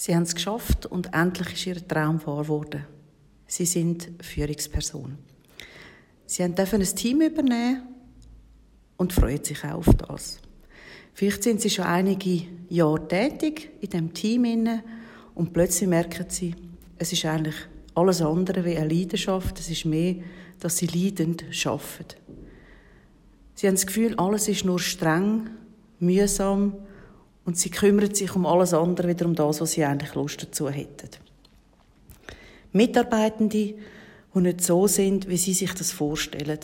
Sie haben es geschafft und endlich ist ihr Traum wahr geworden. Sie sind Führungsperson. Sie dürfen ein Team übernehmen und freuen sich auch auf das. Vielleicht sind sie schon einige Jahre tätig in dem Team und plötzlich merken sie, es ist eigentlich alles andere wie eine Leidenschaft. Es ist mehr, dass sie leidend arbeiten. Sie haben das Gefühl, alles ist nur streng, mühsam und sie kümmern sich um alles andere, wieder um das, was sie eigentlich Lust dazu hätten. Mitarbeitende, die nicht so sind, wie sie sich das vorstellen.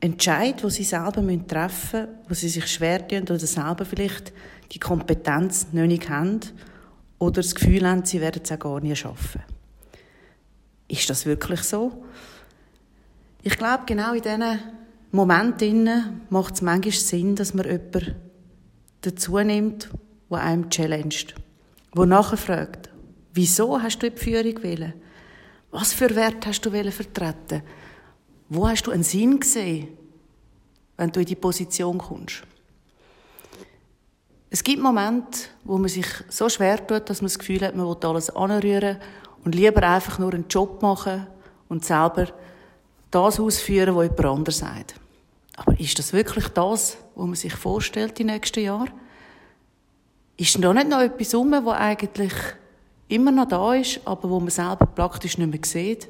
Entscheid, wo sie selber treffen müssen, wo sie sich schwer tun oder selber vielleicht die Kompetenz nicht haben oder das Gefühl haben, sie werden es auch gar nicht schaffen. Ist das wirklich so? Ich glaube, genau in diesen Momenten macht es manchmal Sinn, dass man jemanden dazu nimmt, der einem challenged, der nachfragt, wieso hast du die Führung wählen? Was für Wert hast du vertreten? Wo hast du einen Sinn gesehen, wenn du in die Position kommst? Es gibt Momente, wo man sich so schwer tut, dass man das Gefühl hat, man will alles anrühren und lieber einfach nur einen Job machen und selber das ausführen, was jemand anderes sagt. Aber ist das wirklich das, was man sich vorstellt die nächsten Jahre? Ist denn da nicht noch etwas rum, was eigentlich immer noch da ist, aber wo man selber praktisch nicht mehr sieht?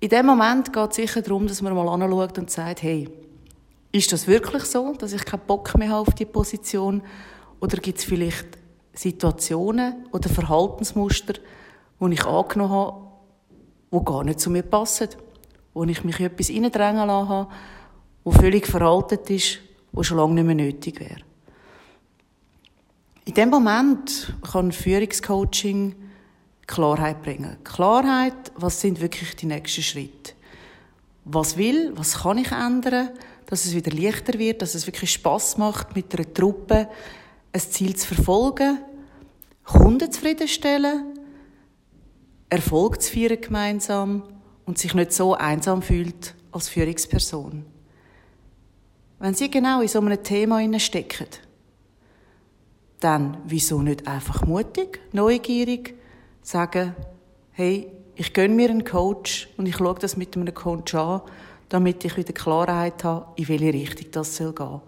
In dem Moment geht es sicher darum, dass man mal anschaut und sagt, hey, ist das wirklich so, dass ich keinen Bock mehr habe auf die Position? Oder gibt es vielleicht Situationen oder Verhaltensmuster, die ich angenommen habe, die gar nicht zu mir passen? Wo ich mich in etwas reindrängen lassen habe, wo völlig veraltet ist, wo schon lange nicht mehr nötig wäre. In dem Moment kann Führungscoaching Klarheit bringen. Klarheit, was sind wirklich die nächsten Schritte? Was will, was kann ich ändern, dass es wieder leichter wird, dass es wirklich Spaß macht, mit einer Truppe ein Ziel zu verfolgen, Kunden zufriedenstellen, Erfolg zu feiern gemeinsam und sich nicht so einsam fühlt als Führungsperson. Wenn Sie genau in so einem Thema stecken, dann wieso nicht einfach mutig, neugierig, sagen, hey, ich gönne mir einen Coach und ich schaue das mit einem Coach an, damit ich wieder Klarheit habe, in welche Richtung das soll gehen.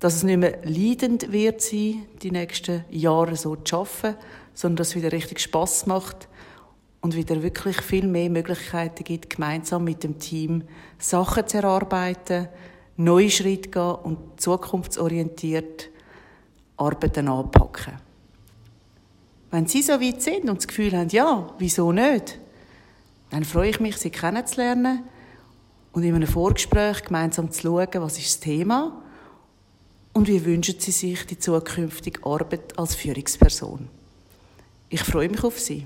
Dass es nicht mehr leidend wird sein, die nächsten Jahre so zu arbeiten, sondern dass es wieder richtig Spass macht und wieder wirklich viel mehr Möglichkeiten gibt, gemeinsam mit dem Team Sachen zu erarbeiten, neue Schritte gehen und zukunftsorientiert Arbeiten anpacken. Wenn Sie so weit sind und das Gefühl haben, ja, wieso nicht, dann freue ich mich, Sie kennenzulernen und in einem Vorgespräch gemeinsam zu schauen, was ist das Thema und wie wünschen Sie sich die zukünftige Arbeit als Führungsperson. Ich freue mich auf Sie.